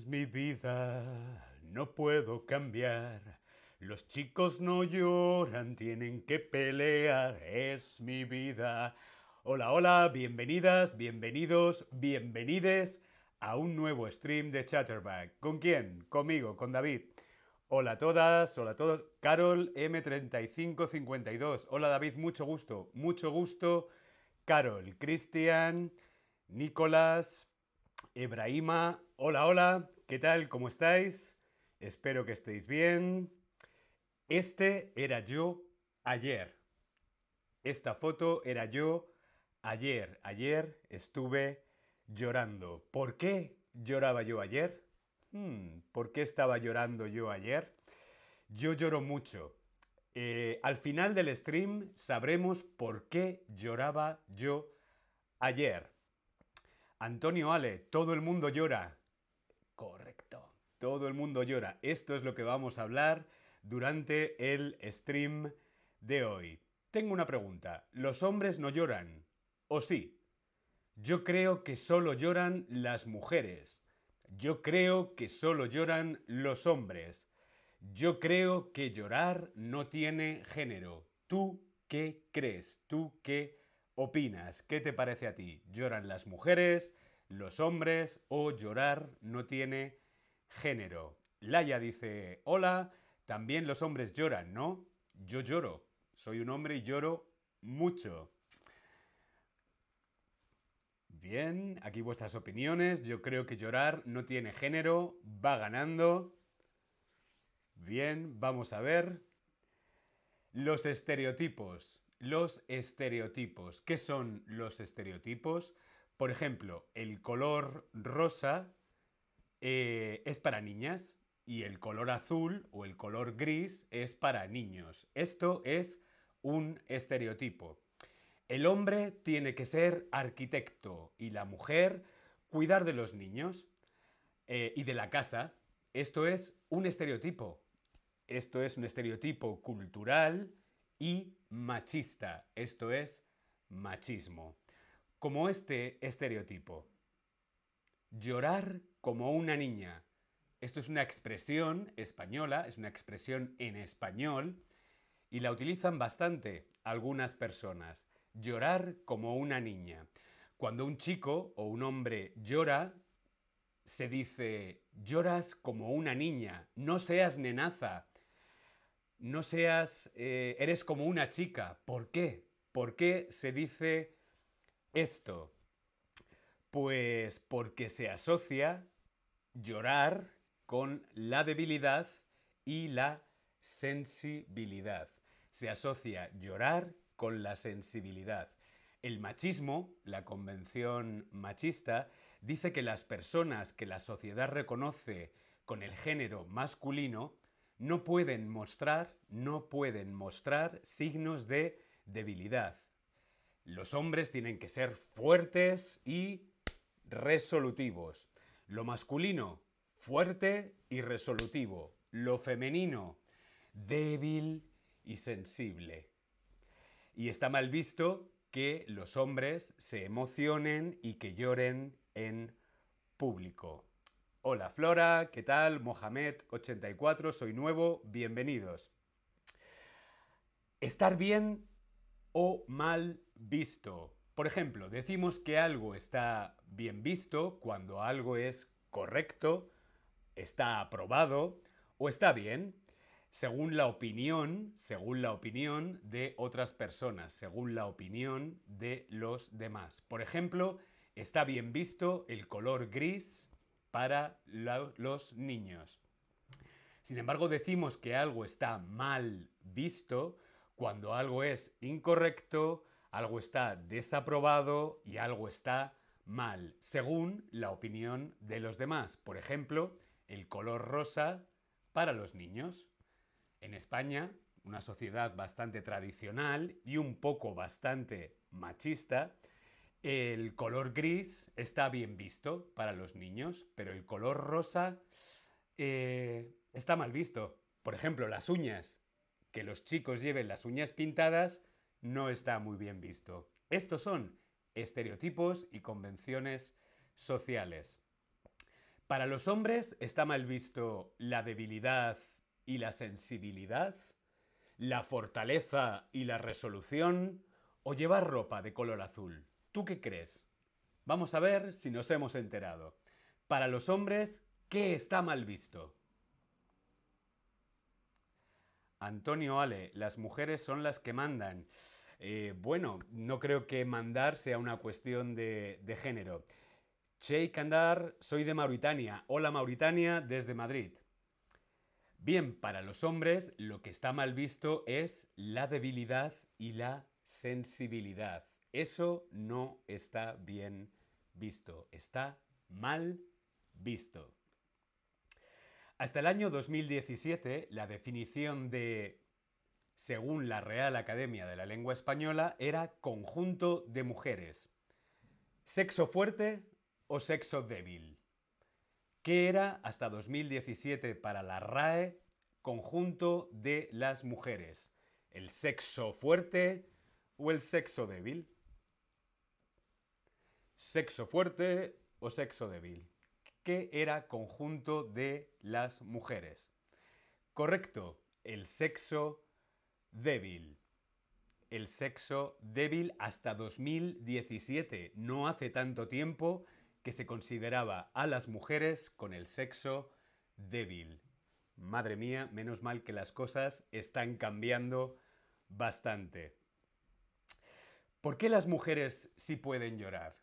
Es mi vida, no puedo cambiar. Los chicos no lloran, tienen que pelear. Es mi vida. Hola, hola, bienvenidas, bienvenidos, bienvenides a un nuevo stream de Chatterback. ¿Con quién? Conmigo, con David. Hola a todas, hola a todos. Carol M3552. Hola David, mucho gusto, mucho gusto. Carol, Cristian, Nicolás, Ebrahima. Hola, hola, ¿qué tal? ¿Cómo estáis? Espero que estéis bien. Este era yo ayer. Esta foto era yo ayer. Ayer estuve llorando. ¿Por qué lloraba yo ayer? Hmm, ¿Por qué estaba llorando yo ayer? Yo lloro mucho. Eh, al final del stream sabremos por qué lloraba yo ayer. Antonio Ale, todo el mundo llora. Correcto, todo el mundo llora. Esto es lo que vamos a hablar durante el stream de hoy. Tengo una pregunta. ¿Los hombres no lloran? ¿O sí? Yo creo que solo lloran las mujeres. Yo creo que solo lloran los hombres. Yo creo que llorar no tiene género. ¿Tú qué crees? ¿Tú qué opinas? ¿Qué te parece a ti? ¿Lloran las mujeres, los hombres o llorar no tiene género? Laia dice, hola, también los hombres lloran, ¿no? Yo lloro. Soy un hombre y lloro mucho. Bien, aquí vuestras opiniones. Yo creo que llorar no tiene género. Va ganando. Bien, vamos a ver. Los estereotipos. Los estereotipos. ¿Qué son los estereotipos? Por ejemplo, el color rosa eh, es para niñas y el color azul o el color gris es para niños. Esto es un estereotipo. El hombre tiene que ser arquitecto y la mujer cuidar de los niños eh, y de la casa. Esto es un estereotipo. Esto es un estereotipo cultural y machista. Esto es machismo. Como este estereotipo. Llorar como una niña. Esto es una expresión española, es una expresión en español y la utilizan bastante algunas personas llorar como una niña. Cuando un chico o un hombre llora, se dice, lloras como una niña, no seas nenaza, no seas, eh, eres como una chica. ¿Por qué? ¿Por qué se dice esto? Pues porque se asocia llorar con la debilidad y la sensibilidad. Se asocia llorar con la sensibilidad. El machismo, la convención machista, dice que las personas que la sociedad reconoce con el género masculino no pueden mostrar, no pueden mostrar signos de debilidad. Los hombres tienen que ser fuertes y resolutivos. Lo masculino, fuerte y resolutivo. Lo femenino, débil y sensible. Y está mal visto que los hombres se emocionen y que lloren en público. Hola Flora, ¿qué tal? Mohamed84, soy nuevo, bienvenidos. Estar bien o mal visto. Por ejemplo, decimos que algo está bien visto cuando algo es correcto, está aprobado o está bien según la opinión, según la opinión de otras personas, según la opinión de los demás. Por ejemplo, está bien visto el color gris para los niños. Sin embargo, decimos que algo está mal visto cuando algo es incorrecto, algo está desaprobado y algo está mal, según la opinión de los demás. Por ejemplo, el color rosa para los niños. En España, una sociedad bastante tradicional y un poco bastante machista, el color gris está bien visto para los niños, pero el color rosa eh, está mal visto. Por ejemplo, las uñas. Que los chicos lleven las uñas pintadas no está muy bien visto. Estos son estereotipos y convenciones sociales. Para los hombres está mal visto la debilidad y la sensibilidad, la fortaleza y la resolución, o llevar ropa de color azul. ¿Tú qué crees? Vamos a ver si nos hemos enterado. Para los hombres, ¿qué está mal visto? Antonio Ale, las mujeres son las que mandan. Eh, bueno, no creo que mandar sea una cuestión de, género. Sheikh Andar, soy de Mauritania. Hola Mauritania, desde Madrid. Bien, para los hombres lo que está mal visto es la debilidad y la sensibilidad. Eso no está bien visto, está mal visto. Hasta el año 2017, la definición de, según la Real Academia de la Lengua Española, era conjunto de mujeres. ¿Sexo fuerte o sexo débil? ¿Qué era hasta 2017 para la RAE conjunto de las mujeres? ¿El sexo fuerte o el sexo débil? ¿Sexo fuerte o sexo débil? ¿Qué era conjunto de las mujeres. Correcto, el sexo débil. El sexo débil hasta 2017. No hace tanto tiempo que se consideraba a las mujeres con el sexo débil. Madre mía, menos mal que las cosas están cambiando bastante. ¿Por qué las mujeres sí pueden llorar?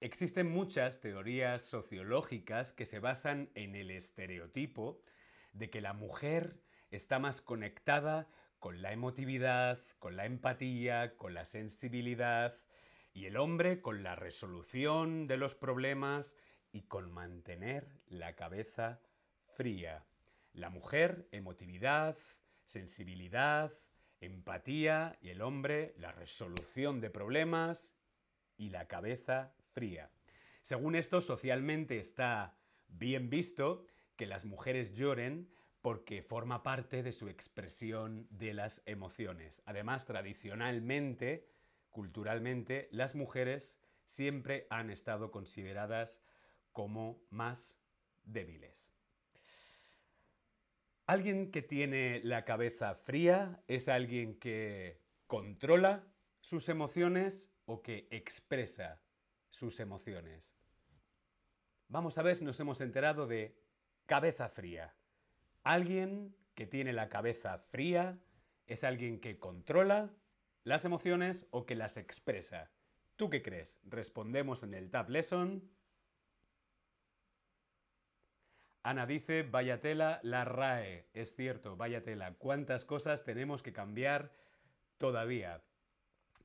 Existen muchas teorías sociológicas que se basan en el estereotipo de que la mujer está más conectada con la emotividad, con la empatía, con la sensibilidad, y el hombre con la resolución de los problemas y con mantener la cabeza fría. La mujer, emotividad, sensibilidad, empatía y el hombre, la resolución de problemas y la cabeza fría. Según esto, socialmente está bien visto que las mujeres lloren porque forma parte de su expresión de las emociones. Además, tradicionalmente, culturalmente, las mujeres siempre han estado consideradas como más débiles. Alguien que tiene la cabeza fría es alguien que controla sus emociones o que expresa sus emociones. Vamos a ver si nos hemos enterado de cabeza fría. Alguien que tiene la cabeza fría es alguien que controla las emociones o que las expresa. ¿Tú qué crees? Respondemos en el Tab Lesson. Ana dice, vaya tela, la RAE. Es cierto, vaya tela. ¿Cuántas cosas tenemos que cambiar todavía?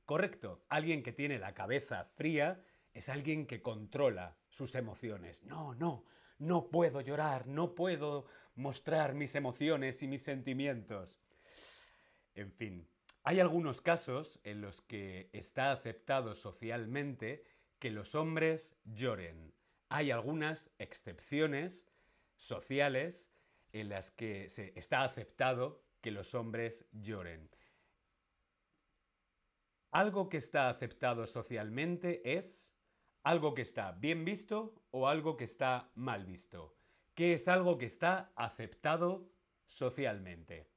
Correcto, alguien que tiene la cabeza fría es alguien que controla sus emociones. No, no, no puedo llorar, no puedo mostrar mis emociones y mis sentimientos. En fin, hay algunos casos en los que está aceptado socialmente que los hombres lloren. Hay algunas excepciones sociales en las que se está aceptado que los hombres lloren. Algo que está aceptado socialmente es algo que está bien visto o algo que está mal visto. ¿Qué es algo que está aceptado socialmente?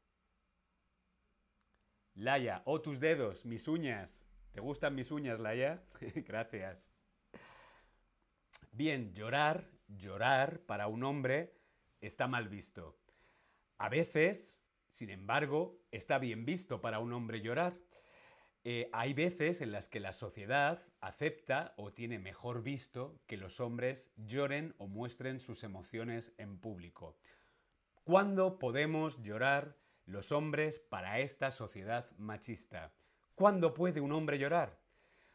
Laia, oh tus dedos, mis uñas. ¿Te gustan mis uñas, Laia? Gracias. Bien, llorar, llorar para un hombre está mal visto. A veces, sin embargo, está bien visto para un hombre llorar. Eh, hay veces en las que la sociedad acepta o tiene mejor visto que los hombres lloren o muestren sus emociones en público. ¿Cuándo podemos llorar los hombres para esta sociedad machista? ¿Cuándo puede un hombre llorar?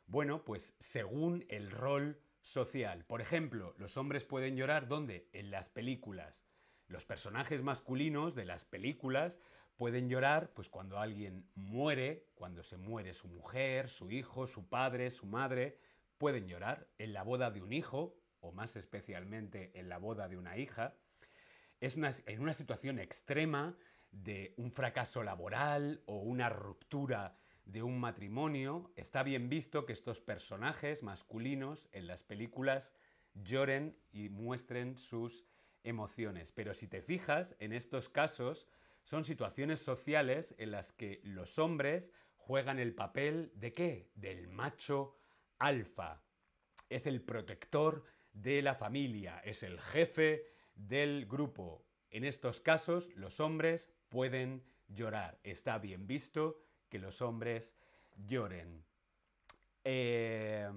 Bueno, pues según el rol social. Por ejemplo, los hombres pueden llorar ¿dónde? En las películas. Los personajes masculinos de las películas Pueden llorar pues cuando alguien muere, cuando se muere su mujer, su hijo, su padre, su madre. Pueden llorar en la boda de un hijo, o más especialmente en la boda de una hija. Es en una situación extrema de un fracaso laboral o una ruptura de un matrimonio, está bien visto que estos personajes masculinos en las películas lloren y muestren sus emociones. Pero si te fijas, en estos casos son situaciones sociales en las que los hombres juegan el papel de qué? Del macho alfa. Es el protector de la familia, es el jefe del grupo. En estos casos los hombres pueden llorar. Está bien visto que los hombres lloren. Eh,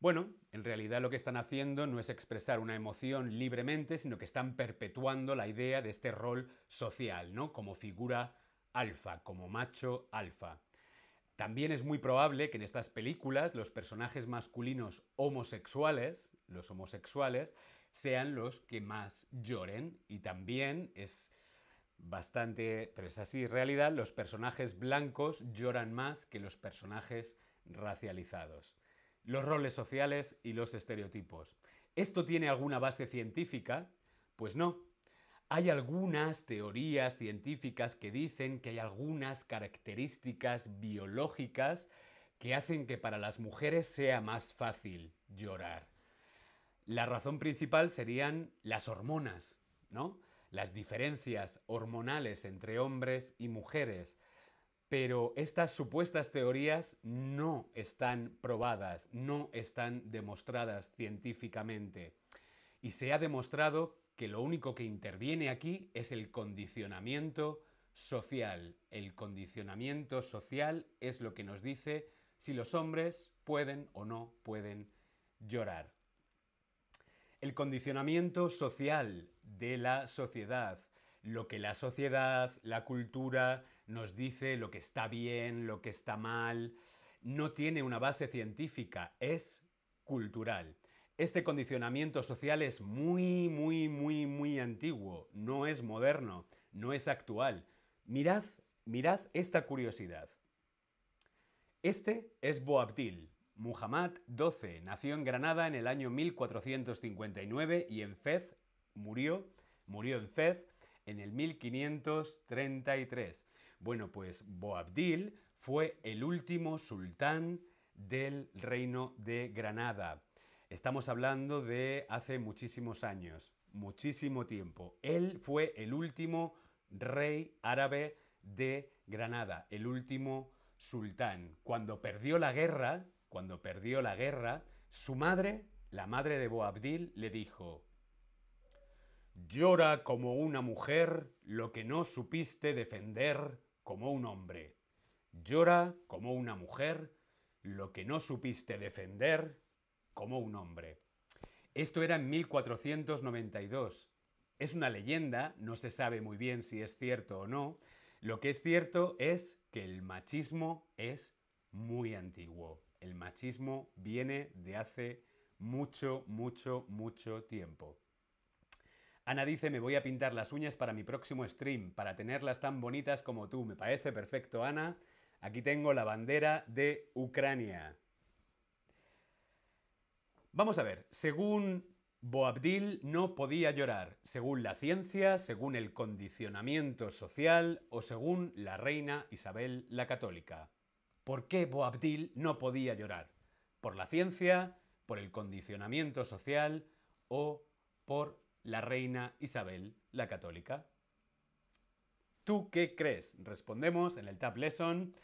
bueno, en realidad lo que están haciendo no es expresar una emoción libremente, sino que están perpetuando la idea de este rol social, ¿no? Como figura alfa, como macho alfa. También es muy probable que en estas películas los personajes masculinos homosexuales, los homosexuales, sean los que más lloren y también es bastante, pero es así realidad, los personajes blancos lloran más que los personajes racializados los roles sociales y los estereotipos. ¿Esto tiene alguna base científica? Pues no. Hay algunas teorías científicas que dicen que hay algunas características biológicas que hacen que para las mujeres sea más fácil llorar. La razón principal serían las hormonas, ¿no? Las diferencias hormonales entre hombres y mujeres pero estas supuestas teorías no están probadas, no están demostradas científicamente. Y se ha demostrado que lo único que interviene aquí es el condicionamiento social. El condicionamiento social es lo que nos dice si los hombres pueden o no pueden llorar. El condicionamiento social de la sociedad, lo que la sociedad, la cultura, nos dice lo que está bien, lo que está mal, no tiene una base científica, es cultural. Este condicionamiento social es muy, muy, muy, muy antiguo, no es moderno, no es actual. Mirad, mirad esta curiosidad. Este es Boabdil, Muhammad XII, nació en Granada en el año 1459 y en Fez murió, murió en Fez en el 1533. Bueno, pues Boabdil fue el último sultán del reino de Granada. Estamos hablando de hace muchísimos años, muchísimo tiempo. Él fue el último rey árabe de Granada, el último sultán. Cuando perdió la guerra, cuando perdió la guerra, su madre, la madre de Boabdil, le dijo, Llora como una mujer lo que no supiste defender como un hombre. Llora como una mujer lo que no supiste defender como un hombre. Esto era en 1492. Es una leyenda, no se sabe muy bien si es cierto o no. Lo que es cierto es que el machismo es muy antiguo. El machismo viene de hace mucho, mucho, mucho tiempo. Ana dice, me voy a pintar las uñas para mi próximo stream, para tenerlas tan bonitas como tú. Me parece perfecto, Ana. Aquí tengo la bandera de Ucrania. Vamos a ver, según Boabdil no podía llorar, según la ciencia, según el condicionamiento social o según la reina Isabel la Católica. ¿Por qué Boabdil no podía llorar? ¿Por la ciencia, por el condicionamiento social o por la reina Isabel la Católica. ¿Tú qué crees? Respondemos en el Tab Lesson.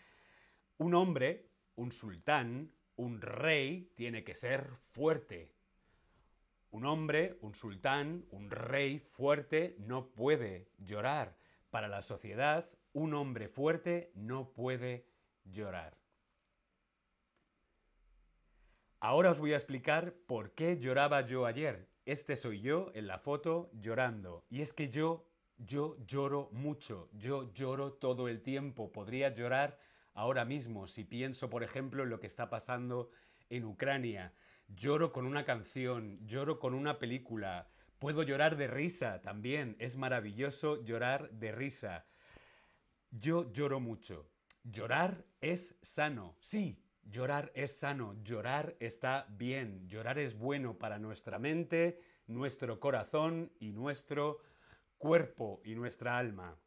Un hombre, un sultán, un rey, tiene que ser fuerte. Un hombre, un sultán, un rey fuerte no puede llorar. Para la sociedad, un hombre fuerte no puede llorar. Ahora os voy a explicar por qué lloraba yo ayer este soy yo en la foto llorando. Y es que yo, yo lloro mucho, yo lloro todo el tiempo. Podría llorar ahora mismo si pienso, por ejemplo, en lo que está pasando en Ucrania. Lloro con una canción, lloro con una película. Puedo llorar de risa también. Es maravilloso llorar de risa. Yo lloro mucho. Llorar es sano. Sí, Llorar es sano, llorar está bien, llorar es bueno para nuestra mente, nuestro corazón y nuestro cuerpo y nuestra alma.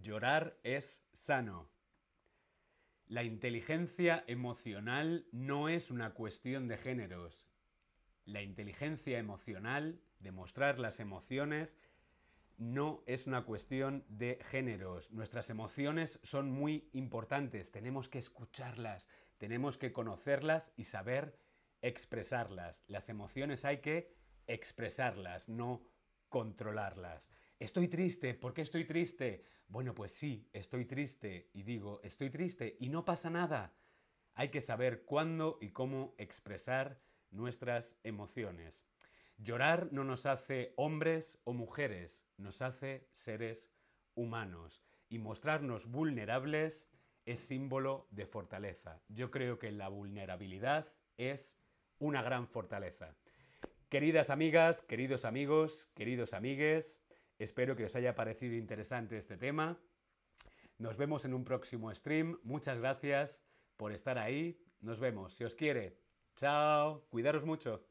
Llorar es sano. La inteligencia emocional no es una cuestión de géneros. la inteligencia emocional, demostrar las emociones, no es una cuestión de géneros. Nuestras emociones son muy importantes, tenemos que escucharlas, tenemos que conocerlas y saber expresarlas. Las emociones hay que expresarlas, no controlarlas. Estoy triste, ¿por qué estoy triste? Bueno, pues sí, estoy triste y digo, estoy triste y no pasa nada. Hay que saber cuándo y cómo expresar nuestras emociones. Llorar no nos hace hombres o mujeres, nos hace seres humanos. Y mostrarnos vulnerables es símbolo de fortaleza. Yo creo que la vulnerabilidad es una gran fortaleza. Queridas amigas, queridos amigos, queridos amigues, espero que os haya parecido interesante este tema. Nos vemos en un próximo stream. Muchas gracias por estar ahí. Nos vemos. Si os quiere. Chao. Cuidaros mucho.